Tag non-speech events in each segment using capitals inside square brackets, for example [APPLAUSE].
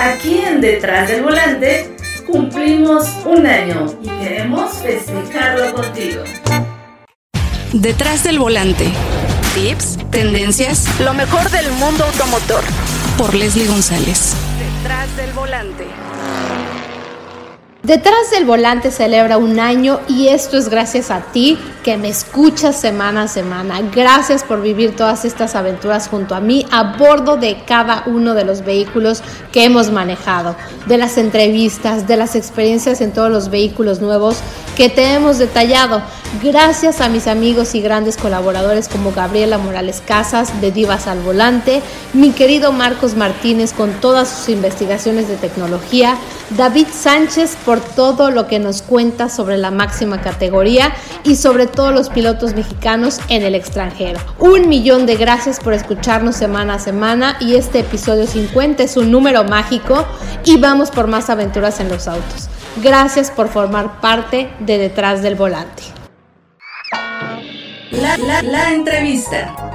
aquí en Detrás del Volante cumplimos un año y queremos festejarlo contigo. Detrás del Volante. Tips, tendencias, lo mejor del mundo automotor. Por Leslie González. Detrás del Volante. Detrás del volante celebra un año y esto es gracias a ti que me escuchas semana a semana. Gracias por vivir todas estas aventuras junto a mí a bordo de cada uno de los vehículos que hemos manejado, de las entrevistas, de las experiencias en todos los vehículos nuevos que te hemos detallado. Gracias a mis amigos y grandes colaboradores como Gabriela Morales Casas de Divas al Volante, mi querido Marcos Martínez con todas sus investigaciones de tecnología, David Sánchez por todo lo que nos cuenta sobre la máxima categoría y sobre todos los pilotos mexicanos en el extranjero. Un millón de gracias por escucharnos semana a semana y este episodio 50 es un número mágico y vamos por más aventuras en los autos. Gracias por formar parte de Detrás del Volante. La, entrevista.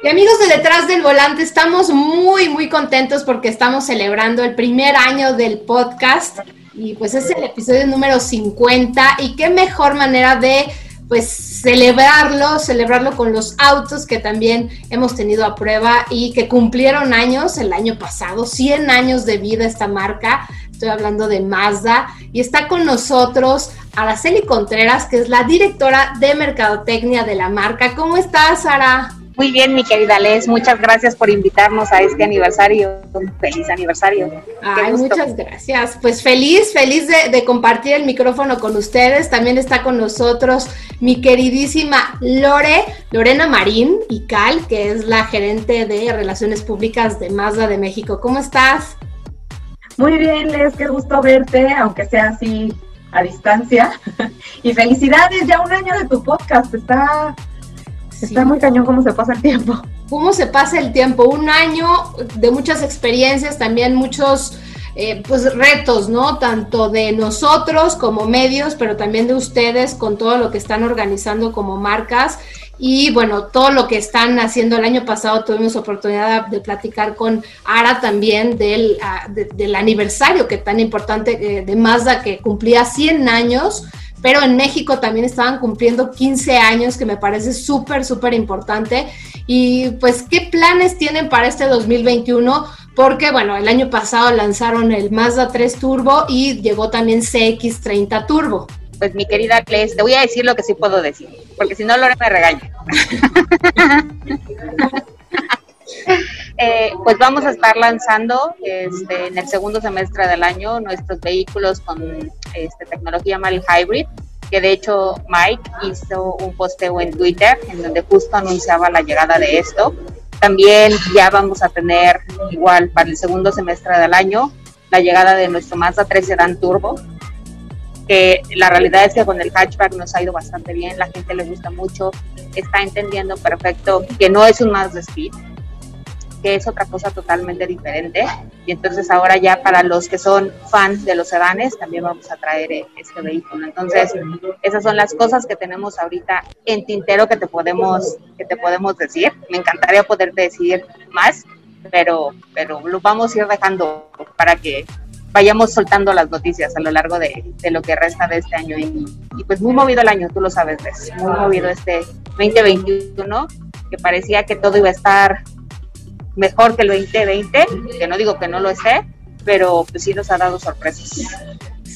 Y amigos de Detrás del Volante, estamos muy, muy contentos porque estamos celebrando el primer año del podcast y pues es el episodio número 50 y qué mejor manera de pues celebrarlo, celebrarlo con los autos que también hemos tenido a prueba y que cumplieron años el año pasado, 100 años de vida esta marca. Estoy hablando de Mazda y está con nosotros Araceli Contreras, que es la directora de Mercadotecnia de la marca. ¿Cómo estás, Sara? Muy bien, mi querida Les, muchas gracias por invitarnos a este aniversario. Feliz aniversario. Ay, muchas gracias. Pues feliz, feliz de, de, compartir el micrófono con ustedes. También está con nosotros mi queridísima Lore, Lorena Marín y Cal, que es la gerente de Relaciones Públicas de Mazda de México. ¿Cómo estás? Muy bien, Les, qué gusto verte, aunque sea así a distancia. [LAUGHS] y felicidades, ya un año de tu podcast. Está, está muy cañón cómo se pasa el tiempo. ¿Cómo se pasa el tiempo? Un año de muchas experiencias, también muchos eh, pues retos, ¿no? Tanto de nosotros como medios, pero también de ustedes con todo lo que están organizando como marcas y bueno, todo lo que están haciendo el año pasado tuvimos oportunidad de platicar con Ara también del, ah, del aniversario que tan importante eh, de Mazda que cumplía 100 años, pero en México también estaban cumpliendo 15 años, que me parece súper, súper importante. Y pues, ¿qué planes tienen para este 2021? Porque, bueno, el año pasado lanzaron el Mazda 3 Turbo y llegó también CX30 Turbo pues mi querida Cles, te voy a decir lo que sí puedo decir, porque si no Lore me regaña. [LAUGHS] Eh, pues vamos a estar lanzando este, en el segundo semestre del año nuestros vehículos con este, tecnología Mal Hybrid, que de hecho Mike hizo un posteo en Twitter en donde justo anunciaba la llegada de esto. También ya vamos a tener igual para el segundo semestre del año la llegada de nuestro Mazda 3 Sedan Turbo, que la realidad es que con el hatchback nos ha ido bastante bien, la gente le gusta mucho, está entendiendo perfecto que no es un de speed, que es otra cosa totalmente diferente. Y entonces ahora ya para los que son fans de los sedanes, también vamos a traer eh, este vehículo. Entonces, esas son las cosas que tenemos ahorita en tintero que te podemos, que te podemos decir. Me encantaría poderte decir más, pero, pero lo vamos a ir dejando para que vayamos soltando las noticias a lo largo de, lo que resta de este año. Y, pues muy movido el año, tú lo sabes, muy movido este 2021, que parecía que todo iba a estar mejor que el 2020, que no digo que no lo esté, pero pues sí nos ha dado sorpresas.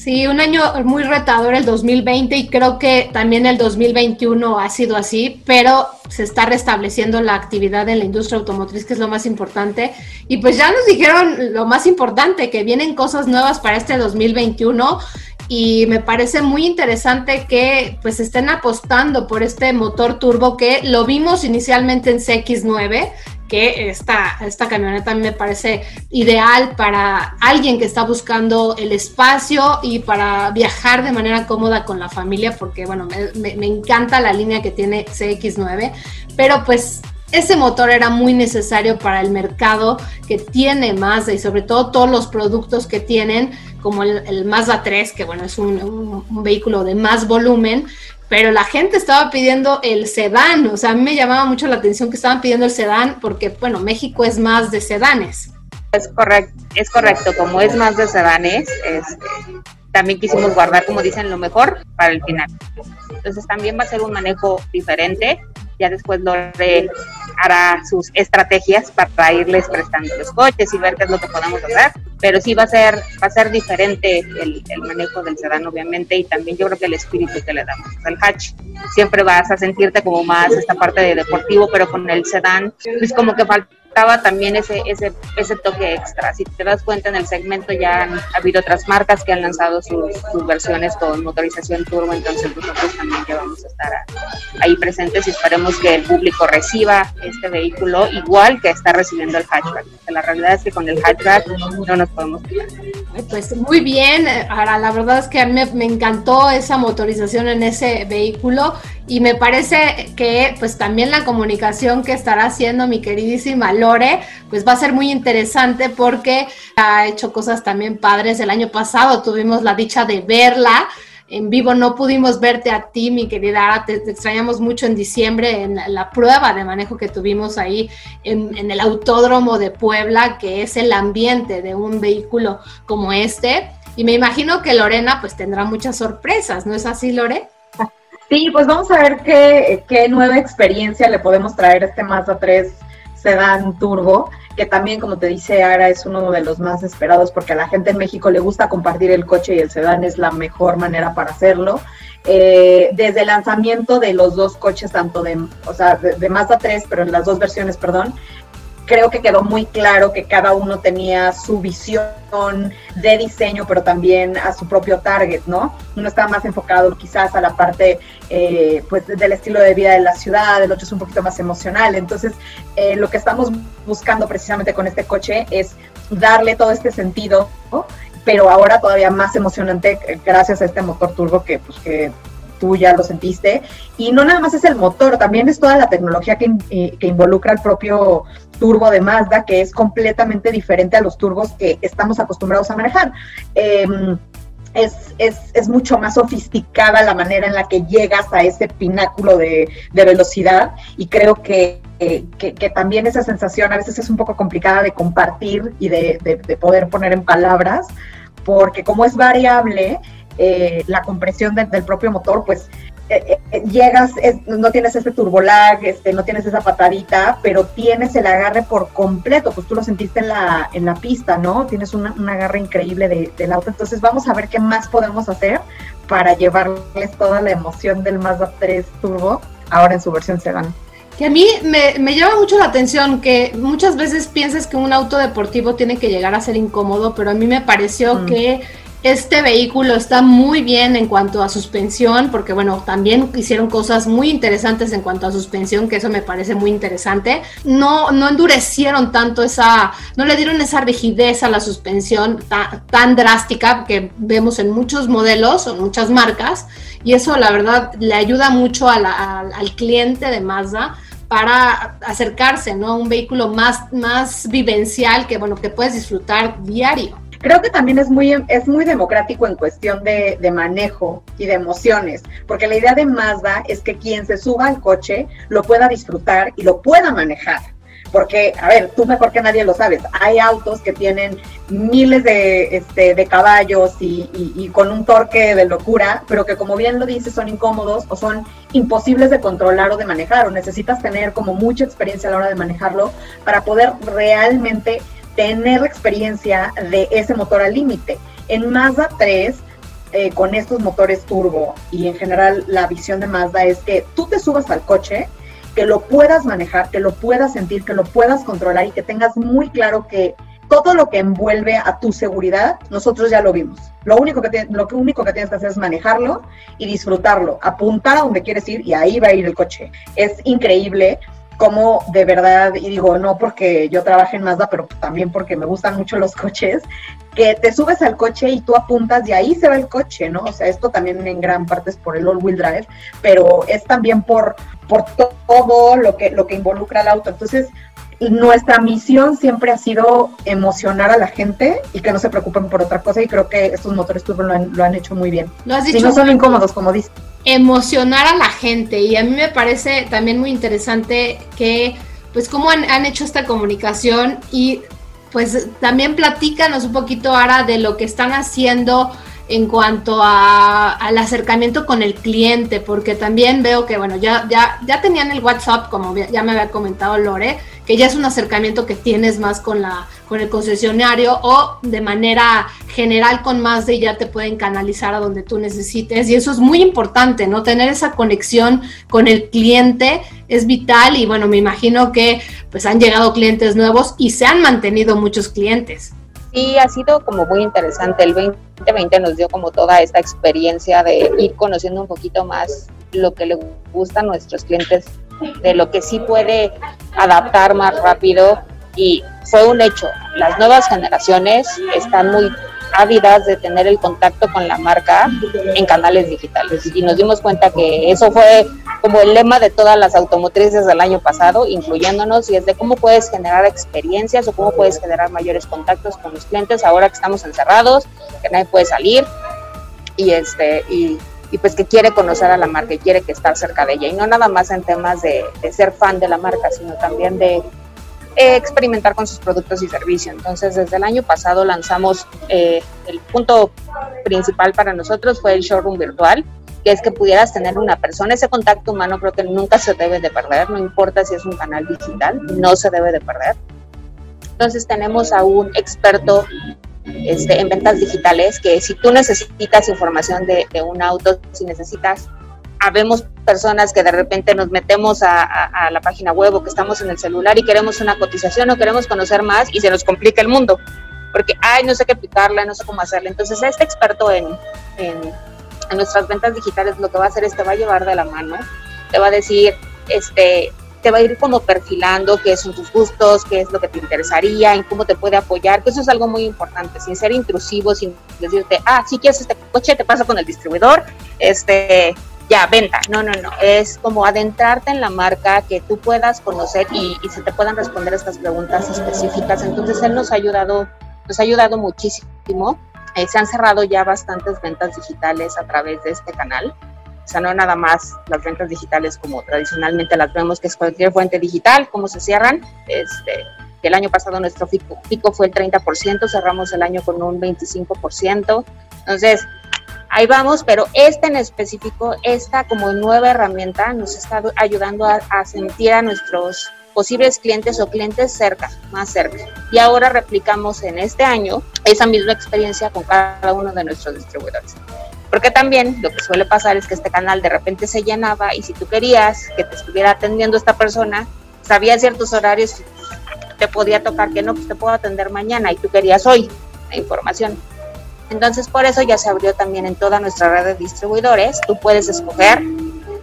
Sí, un año muy retador el 2020 y creo que también el 2021 ha sido así, pero se está restableciendo la actividad en la industria automotriz, que es lo más importante. Y pues ya nos dijeron lo más importante, que vienen cosas nuevas para este 2021 y me parece muy interesante que pues estén apostando por este motor turbo que lo vimos inicialmente en CX9 que esta, esta camioneta me parece ideal para alguien que está buscando el espacio y para viajar de manera cómoda con la familia, porque bueno, me, me, encanta la línea que tiene CX9, pero pues ese motor era muy necesario para el mercado que tiene Mazda y sobre todo todos los productos que tienen, como el, Mazda 3, que bueno, es un, vehículo de más volumen, pero la gente estaba pidiendo el sedán, o sea, a mí me llamaba mucho la atención que estaban pidiendo el sedán porque, bueno, México es más de sedanes. Es correcto, es correcto, como es más de sedanes, este, también quisimos guardar, como dicen, lo mejor para el final. Entonces también va a ser un manejo diferente. Ya después Lore hará sus estrategias para irles prestando los coches y ver qué es lo que podemos hacer. Pero sí va a ser, va a ser diferente el, el manejo del sedán, obviamente, y también yo creo que el espíritu que le damos al hatch. Siempre vas a sentirte como más esta parte de deportivo, pero con el sedán es como que falta también ese, ese, ese toque extra. Si te das cuenta, en el segmento ya han habido otras marcas que han lanzado sus, versiones con motorización turbo, entonces nosotros también ya vamos a estar ahí presentes y esperemos que el público reciba este vehículo igual que está recibiendo el hatchback. la realidad es que con el hatchback no nos podemos quitar. Pues muy bien, ahora la verdad es que a mí me encantó esa motorización en ese vehículo y me parece que pues también la comunicación que estará haciendo mi queridísima Lore pues va a ser muy interesante porque ha hecho cosas también padres. El año pasado tuvimos la dicha de verla. En vivo no pudimos verte a ti, mi querida te, extrañamos mucho en diciembre en la, prueba de manejo que tuvimos ahí en, en el autódromo de Puebla, que es el ambiente de un vehículo como este. Y me imagino que Lorena pues tendrá muchas sorpresas, ¿no es así, Lore? [LAUGHS] Sí, pues vamos a ver qué, qué nueva experiencia le podemos traer a este Mazda 3 Sedan Turbo, que también, como te dice Ara, es uno de los más esperados porque a la gente en México le gusta compartir el coche y el sedán es la mejor manera para hacerlo. Eh, desde el lanzamiento de los dos coches, tanto de, o sea, de, de Mazda 3, pero en las dos versiones, perdón, creo que quedó muy claro que cada uno tenía su visión de diseño, pero también a su propio target, ¿no? Uno estaba más enfocado quizás a la parte eh, pues del estilo de vida de la ciudad, el otro es un poquito más emocional. Entonces, eh, lo que estamos buscando precisamente con este coche es darle todo este sentido, pero ahora todavía más emocionante eh, gracias a este motor turbo que, pues, que tú ya lo sentiste. Y no nada más es el motor, también es toda la tecnología que, que involucra el propio turbo de Mazda, que es completamente diferente a los turbos que estamos acostumbrados a manejar. Em, es, es, es, mucho más sofisticada la manera en la que llegas a ese pináculo de, de velocidad y creo que, que, que, también esa sensación a veces es un poco complicada de compartir y de, de, poder poner en palabras, porque como es variable, eh, la compresión del propio motor, pues eh, eh, llegas, no tienes ese turbolag, este, no tienes esa patadita, pero tienes el agarre por completo, pues tú lo sentiste en la, en la pista, ¿no? Tienes una, un agarre increíble de, del auto, entonces vamos a ver qué más podemos hacer para llevarles toda la emoción del Mazda 3 Turbo ahora en su versión sedán. Que a mí me, me, llama mucho la atención que muchas veces piensas que un auto deportivo tiene que llegar a ser incómodo, pero a mí me pareció mm. que este vehículo está muy bien en cuanto a suspensión, porque bueno, también hicieron cosas muy interesantes en cuanto a suspensión, que eso me parece muy interesante. No, no endurecieron tanto esa, no le dieron esa rigidez a la suspensión tan drástica que vemos en muchos modelos o muchas marcas, y eso la verdad le ayuda mucho al cliente de Mazda para acercarse ¿no? a un vehículo más, más vivencial que bueno que puedes disfrutar diario. Creo que también es muy, es muy democrático en cuestión de, de, manejo y de emociones, porque la idea de Mazda es que quien se suba al coche lo pueda disfrutar y lo pueda manejar. Porque, a ver, tú mejor que nadie lo sabes, hay autos que tienen miles de, este, de caballos y, y, con un torque de locura, pero que como bien lo dices son incómodos o son imposibles de controlar o de manejar, o necesitas tener como mucha experiencia a la hora de manejarlo para poder realmente tener experiencia de ese motor al límite. En Mazda 3, eh, con estos motores turbo y en general la visión de Mazda es que tú te subas al coche, que lo puedas manejar, que lo puedas sentir, que lo puedas controlar y que tengas muy claro que todo lo que envuelve a tu seguridad, nosotros ya lo vimos. Lo único que, lo único que tienes que hacer es manejarlo y disfrutarlo, apuntar a donde quieres ir y ahí va a ir el coche. Es increíble como de verdad, y digo, no porque yo trabaje en Mazda, pero también porque me gustan mucho los coches, que te subes al coche y tú apuntas y ahí se va el coche, ¿no? O sea, esto también en gran parte es por el all-wheel drive, pero es también por, por todo lo que, lo que involucra el auto. Entonces, nuestra misión siempre ha sido emocionar a la gente y que no se preocupen por otra cosa y creo que estos motores turbo lo han, lo han hecho muy bien. Lo has dicho. Y no son incómodos, como dices. Emocionar a la gente. Y a mí me parece también muy interesante que pues cómo han, han hecho esta comunicación y pues también platícanos un poquito ahora de lo que están haciendo en cuanto a, al acercamiento con el cliente, porque también veo que, bueno, ya, ya, ya tenían el WhatsApp, como ya me había comentado Lore, que ya es un acercamiento que tienes más con, la, con el concesionario o de manera general con más de ya te pueden canalizar a donde tú necesites. Y eso es muy importante, ¿no? Tener esa conexión con el cliente es vital y bueno, me imagino que pues han llegado clientes nuevos y se han mantenido muchos clientes. Sí, ha sido como muy interesante. El 2020 nos dio como toda esta experiencia de ir conociendo un poquito más lo que le gusta a nuestros clientes, de lo que sí puede adaptar más rápido y fue un hecho. Las nuevas generaciones están muy ávidas de tener el contacto con la marca en canales digitales. Y nos dimos cuenta que eso fue como el lema de todas las automotrices del año pasado, incluyéndonos, y es de cómo puedes generar experiencias o cómo puedes generar mayores contactos con los clientes ahora que estamos encerrados, que nadie puede salir, y este, y, pues que quiere conocer a la marca y quiere que estar cerca de ella. Y no nada más en temas de, de ser fan de la marca, sino también de experimentar con sus productos y servicios. Entonces, desde el año pasado lanzamos eh, el punto principal para nosotros fue el showroom virtual, que es que pudieras tener una persona. Ese contacto humano creo que nunca se debe de perder, no importa si es un canal digital, no se debe de perder. Entonces tenemos a un experto este, en ventas digitales que si tú necesitas información de, de un auto, si necesitas habemos personas que de repente nos metemos a, la página web o que estamos en el celular y queremos una cotización o queremos conocer más y se nos complica el mundo, porque, ay, no sé qué picarle, no sé cómo hacerle. Entonces, este experto en, en, en, nuestras ventas digitales lo que va a hacer es te va a llevar de la mano, te va a decir, este, te va a ir como perfilando qué son tus gustos, qué es lo que te interesaría, en cómo te puede apoyar, que eso es algo muy importante, sin ser intrusivo, sin decirte, ah, si quieres este coche, te pasa con el distribuidor, este, ya, venta. No, no, no. Es como adentrarte en la marca, que tú puedas conocer y, se te puedan responder estas preguntas específicas. Entonces, él nos ha ayudado, nos ha ayudado muchísimo. Eh, se han cerrado ya bastantes ventas digitales a través de este canal. O sea, no nada más las ventas digitales como tradicionalmente las vemos, que es cualquier fuente digital, cómo se cierran. Este, el año pasado nuestro pico, pico fue el 30%, cerramos el año con un 25%. Entonces, ahí vamos, pero esta en específico, esta como nueva herramienta nos está ayudando a, sentir a nuestros posibles clientes o clientes cerca, más cerca. Y ahora replicamos en este año esa misma experiencia con cada uno de nuestros distribuidores. Porque también lo que suele pasar es que este canal de repente se llenaba y si tú querías que te estuviera atendiendo esta persona, sabía ciertos horarios, te podía tocar que no, pues te puedo atender mañana y tú querías hoy la información. Entonces, por eso ya se abrió también en toda nuestra red de distribuidores. Tú puedes escoger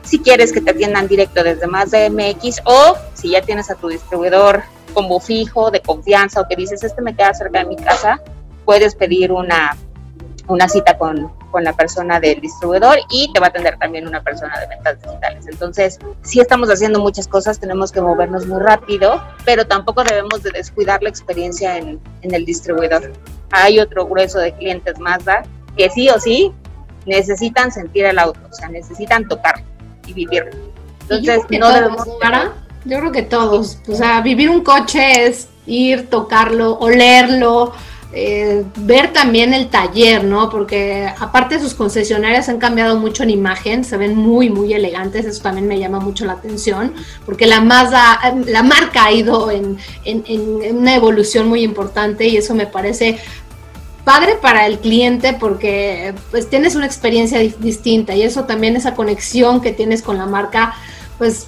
si quieres que te atiendan directo desde más de MX o si ya tienes a tu distribuidor como fijo, de confianza o que dices, este me queda cerca de mi casa, puedes pedir una, una cita con, con la persona del distribuidor y te va a atender también una persona de ventas digitales. Entonces, sí estamos haciendo muchas cosas, tenemos que movernos muy rápido, pero tampoco debemos de descuidar la experiencia en, en el distribuidor hay otro grueso de clientes Mazda que sí o sí necesitan sentir el auto, o sea, necesitan tocar y vivirlo. Entonces, no debemos... Para, yo creo que todos, o sea, vivir un coche es ir, tocarlo, olerlo, eh, ver también el taller, ¿no? Porque aparte sus concesionarias han cambiado mucho en imagen, se ven muy, muy elegantes, eso también me llama mucho la atención, porque la Mazda, la marca ha ido en, en una evolución muy importante y eso me parece padre para el cliente porque pues tienes una experiencia distinta y eso también esa conexión que tienes con la marca pues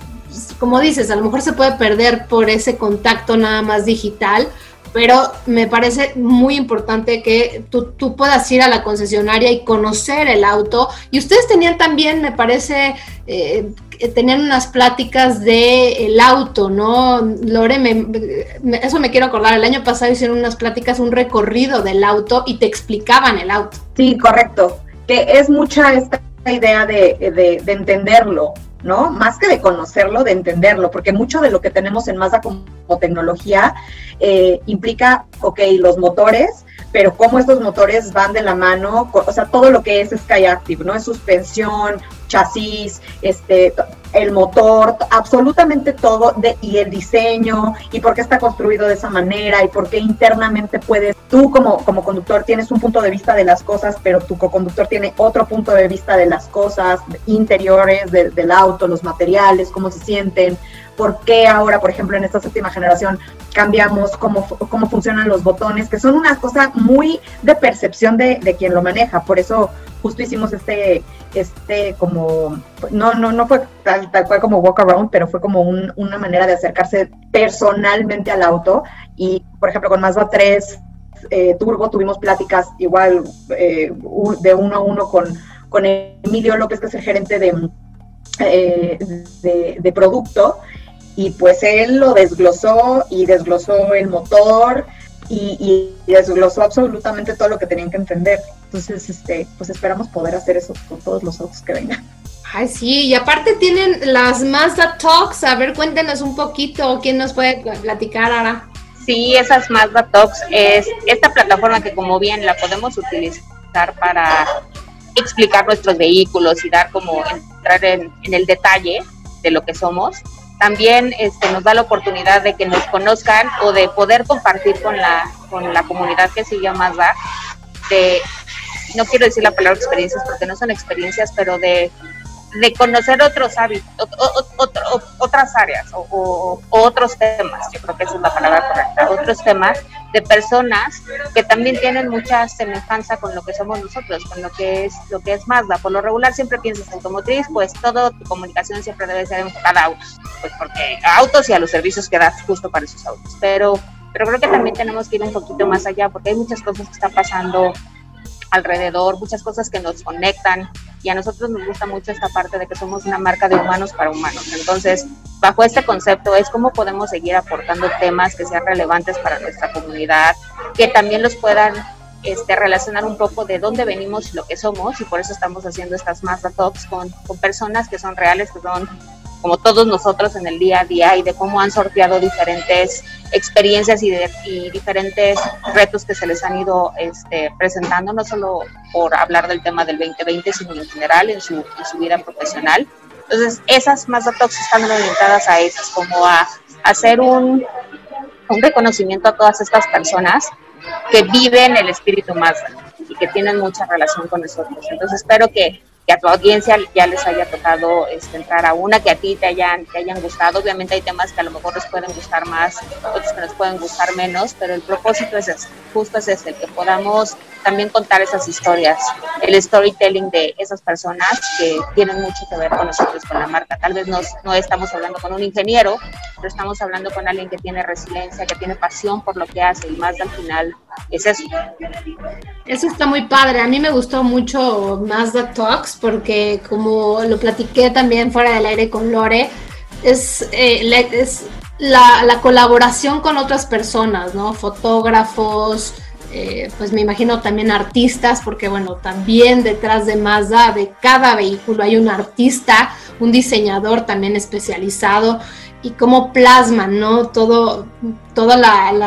como dices a lo mejor se puede perder por ese contacto nada más digital pero me parece muy importante que tú, puedas ir a la concesionaria y conocer el auto. Y ustedes tenían también, me parece, eh, tenían unas pláticas de el auto, ¿no? Lore, eso me quiero acordar, el año pasado hicieron unas pláticas, un recorrido del auto y te explicaban el auto. Sí, correcto, que es mucha esta idea de, de entenderlo, ¿no? Más que de conocerlo, de entenderlo, porque mucho de lo que tenemos en Mazda como tecnología eh, implica, ok, los motores, pero cómo estos motores van de la mano, o sea, todo lo que es Skyactiv, ¿no? Es suspensión, chasis, este, el motor, absolutamente todo, de, y el diseño, y por qué está construido de esa manera, y por qué internamente puedes, tú como, como conductor tienes un punto de vista de las cosas, pero tu co-conductor tiene otro punto de vista de las cosas interiores del auto, los materiales, cómo se sienten, por qué ahora, por ejemplo, en esta séptima generación cambiamos cómo, cómo funcionan los botones, que son una cosa muy de percepción de, de quien lo maneja. Por eso justo hicimos este, este como, no, no, no fue tal, tal cual como walk around, pero fue como una manera de acercarse personalmente al auto. Y, por ejemplo, con Mazda 3 eh, Turbo tuvimos pláticas igual eh, de uno a uno con, con Emilio López, que es el gerente de, eh, de producto y pues él lo desglosó y desglosó el motor y, desglosó absolutamente todo lo que tenían que entender. Entonces, este, pues esperamos poder hacer eso con todos los autos que vengan. Ay, sí, y aparte tienen las Mazda Talks. A ver, cuéntenos un poquito, ¿quién nos puede platicar ahora? Sí, esas Mazda Talks es esta plataforma que como bien la podemos utilizar para explicar nuestros vehículos y dar como entrar en, en el detalle de lo que somos también este, nos da la oportunidad de que nos conozcan o de poder compartir con la, con la comunidad que sigue a Mazda, de, no quiero decir la palabra experiencias porque no son experiencias, pero de de conocer otros hábitos, otras áreas o, otros temas, yo creo que esa es la palabra correcta, otros temas de personas que también tienen mucha semejanza con lo que somos nosotros, con lo que es lo que es Mazda. Por lo regular siempre piensas automotriz, pues toda tu comunicación siempre debe ser enfocada a autos, pues porque a autos y a los servicios que das justo para esos autos. Pero, pero creo que también tenemos que ir un poquito más allá porque hay muchas cosas que están pasando alrededor, muchas cosas que nos conectan y a nosotros nos gusta mucho esta parte de que somos una marca de humanos para humanos. Entonces, bajo este concepto es cómo podemos seguir aportando temas que sean relevantes para nuestra comunidad, que también los puedan este, relacionar un poco de dónde venimos y lo que somos y por eso estamos haciendo estas Mazda Talks con, con personas que son reales, que son como todos nosotros en el día a día y de cómo han sorteado diferentes experiencias y, de, diferentes retos que se les han ido este, presentando, no solo por hablar del tema del 2020, sino en general en su, en su vida profesional. Entonces, esas más datos están orientadas a esas, como a, hacer un, un reconocimiento a todas estas personas que viven el espíritu más y que tienen mucha relación con nosotros. Entonces, espero que que a tu audiencia ya les haya tocado este, entrar a una, que a ti te hayan, te hayan gustado. Obviamente hay temas que a lo mejor les pueden gustar más, otros que les pueden gustar menos, pero el propósito es justo es ese, que podamos también contar esas historias, el storytelling de esas personas que tienen mucho que ver con nosotros, con la marca. Tal vez nos, no estamos hablando con un ingeniero, pero estamos hablando con alguien que tiene resiliencia, que tiene pasión por lo que hace y más al final es eso. Está muy padre. A mí me gustó mucho Mazda Talks porque como lo platiqué también fuera del aire con Lore, es, eh, la, colaboración con otras personas, ¿no? Fotógrafos, eh, pues me imagino también artistas, porque bueno, también detrás de Mazda, de cada vehículo hay un artista, un diseñador también especializado y cómo plasman, ¿no? Todo, todo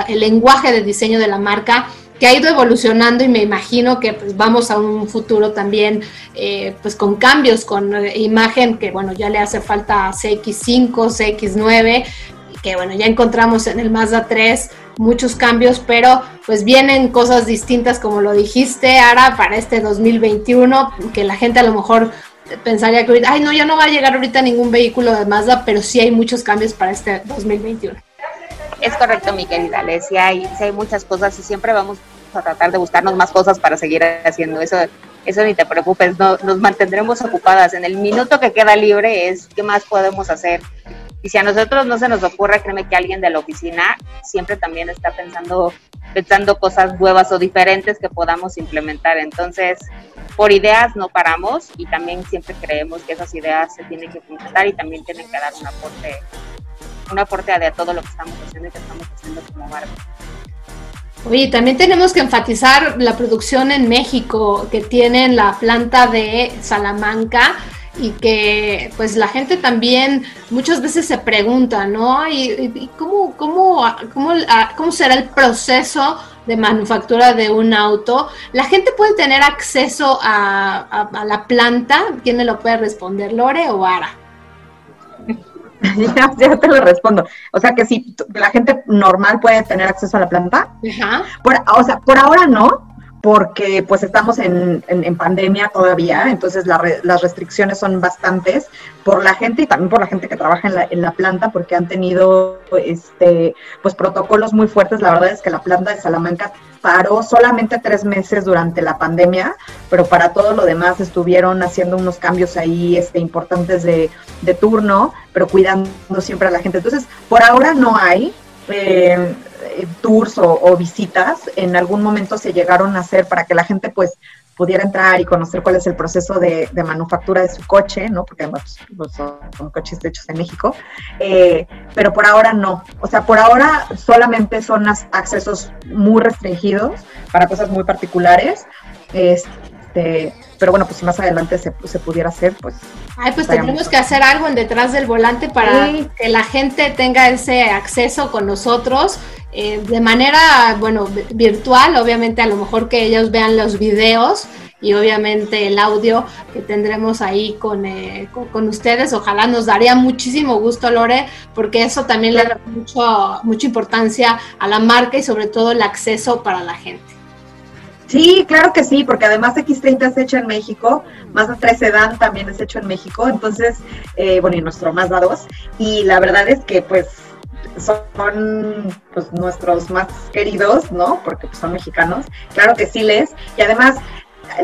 el lenguaje de diseño de la marca que ha ido evolucionando y me imagino que pues, vamos a un futuro también eh, pues con cambios, con eh, imagen que bueno, ya le hace falta CX5, CX9, que bueno, ya encontramos en el Mazda 3 muchos cambios, pero pues vienen cosas distintas como lo dijiste, Ara, para este 2021, que la gente a lo mejor pensaría que ahorita, ay no, ya no va a llegar ahorita ningún vehículo de Mazda, pero sí hay muchos cambios para este 2021. Es correcto, mi querida sí hay, hay muchas cosas y siempre vamos a tratar de buscarnos más cosas para seguir haciendo eso. Eso ni te preocupes, no, nos mantendremos ocupadas. En el minuto que queda libre es qué más podemos hacer Y si a nosotros no se nos ocurre, créeme que alguien de la oficina siempre también está pensando, pensando cosas nuevas o diferentes que podamos implementar. Entonces, por ideas no paramos y también siempre creemos que esas ideas se tienen que completar y también tienen que dar un aporte, un aporte a, todo lo que estamos haciendo y que estamos haciendo como marca. Oye, también tenemos que enfatizar la producción en México que tienen la planta de Salamanca y que pues la gente también muchas veces se pregunta, ¿no? ¿Y, cómo, cómo, cómo, cómo será el proceso de manufactura de un auto? ¿La gente puede tener acceso a, a la planta? ¿Quién me lo puede responder, Lore o Ara? [LAUGHS] ya, te lo respondo. O sea que si la gente normal puede tener acceso a la planta. Por, o sea, por ahora no, porque pues estamos en, en, pandemia todavía, entonces las restricciones son bastantes por la gente y también por la gente que trabaja en la, en la planta, porque han tenido este pues protocolos muy fuertes. La verdad es que la planta de Salamanca paró solamente tres meses durante la pandemia, pero para todo lo demás estuvieron haciendo unos cambios ahí este, importantes de, de turno, pero cuidando siempre a la gente. Entonces, por ahora no hay. Eh, tours o, visitas en algún momento se llegaron a hacer para que la gente pues pudiera entrar y conocer cuál es el proceso de, manufactura de su coche, ¿no? Porque además pues, son, coches hechos en México, eh, pero por ahora no. O sea, por ahora solamente son accesos muy restringidos para cosas muy particulares. Este, pero bueno, pues si más adelante se, se pudiera hacer, pues... Ay, pues tendremos que hacer algo en detrás del volante para que la gente tenga ese acceso con nosotros eh, de manera, bueno, virtual, obviamente a lo mejor que ellos vean los videos y obviamente el audio que tendremos ahí con, eh, con, ustedes. Ojalá nos daría muchísimo gusto, Lore, porque eso también le da mucho, mucha importancia a la marca y sobre todo el acceso para la gente. Sí, claro que sí, porque además X30 es hecho en México, Mazda 3 Sedan también es hecho en México, entonces, eh, bueno, y nuestro Mazda 2, y la verdad es que pues son pues, nuestros más queridos, ¿no? Porque pues, son mexicanos. Claro que sí les. Y además,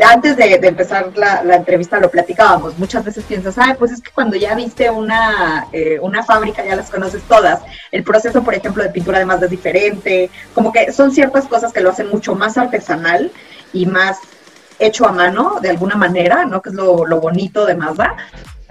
antes de, empezar la, entrevista lo platicábamos. Muchas veces piensas, ay, pues es que cuando ya viste una, eh, una fábrica ya las conoces todas. El proceso, por ejemplo, de pintura además es diferente. Como que son ciertas cosas que lo hacen mucho más artesanal y más hecho a mano de alguna manera, ¿no? Que es lo bonito de Mazda.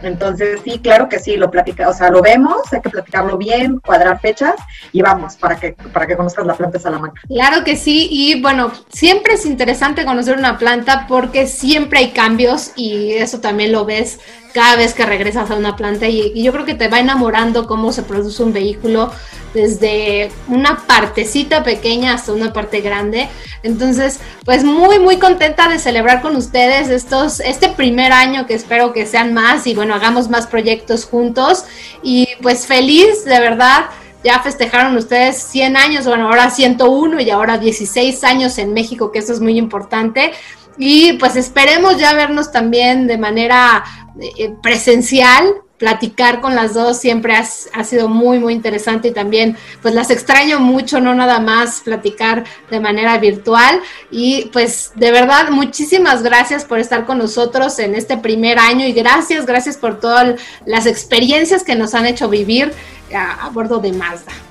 Entonces, sí, claro que sí, lo platica, o sea, lo vemos, hay que platicarlo bien, cuadrar fechas y vamos para que, para que conozcas la planta Salamanca. Claro que sí, y bueno, siempre es interesante conocer una planta porque siempre hay cambios y eso también lo ves cada vez que regresas a una planta y, yo creo que te va enamorando cómo se produce un vehículo desde una partecita pequeña hasta una parte grande. Entonces, pues muy, muy contenta de celebrar con ustedes estos, este primer año que espero que sean más y bueno, hagamos más proyectos juntos y pues feliz, de verdad. Ya festejaron ustedes 100 años, bueno, ahora 101 y ahora 16 años en México, que eso es muy importante. Y pues esperemos ya vernos también de manera eh, presencial, platicar con las dos siempre ha, sido muy, muy interesante y también pues las extraño mucho, no nada más platicar de manera virtual. Y pues de verdad, muchísimas gracias por estar con nosotros en este primer año y gracias, gracias por todas las experiencias que nos han hecho vivir a bordo de Mazda.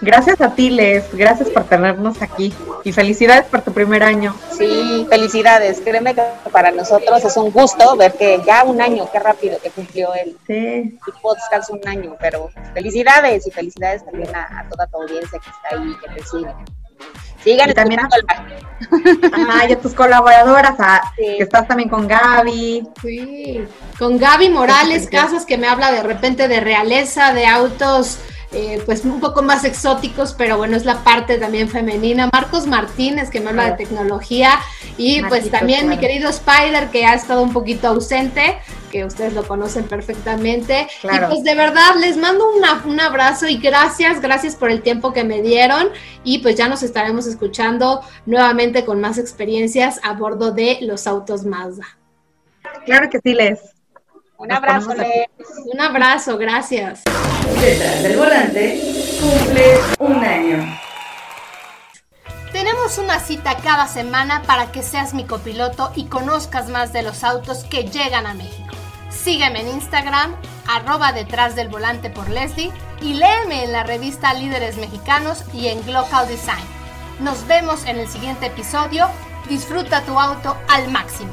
Gracias a ti, Les. Gracias por tenernos aquí. Y felicidades por tu primer año. Sí, felicidades. Créeme que para nosotros es un gusto ver que ya un año, qué rápido que cumplió el, sí. podcast un año. Pero felicidades y felicidades también a, toda tu audiencia que está ahí, que te sigue. Sigan y también a, y a tus colaboradoras, que estás también con Gaby. Sí, con Gaby Morales Casas, que me habla de repente de realeza, de autos eh, pues un poco más exóticos, pero bueno, es la parte también femenina. Marcos Martínez, que me habla de tecnología, y pues también mi querido Spider, que ha estado un poquito ausente, que ustedes lo conocen perfectamente. Y pues de verdad les mando un abrazo y gracias, gracias por el tiempo que me dieron y pues ya nos estaremos escuchando nuevamente con más experiencias a bordo de los autos Mazda. Claro que sí, Les. Un abrazo, Les. Un abrazo, gracias. Detrás del volante cumple un año. Tenemos una cita cada semana para que seas mi copiloto y conozcas más de los autos que llegan a México. Sígueme en Instagram, arroba detrás del volante por Leslie y léeme en la revista Líderes Mexicanos y en Glocal Design. Nos vemos en el siguiente episodio. Disfruta tu auto al máximo.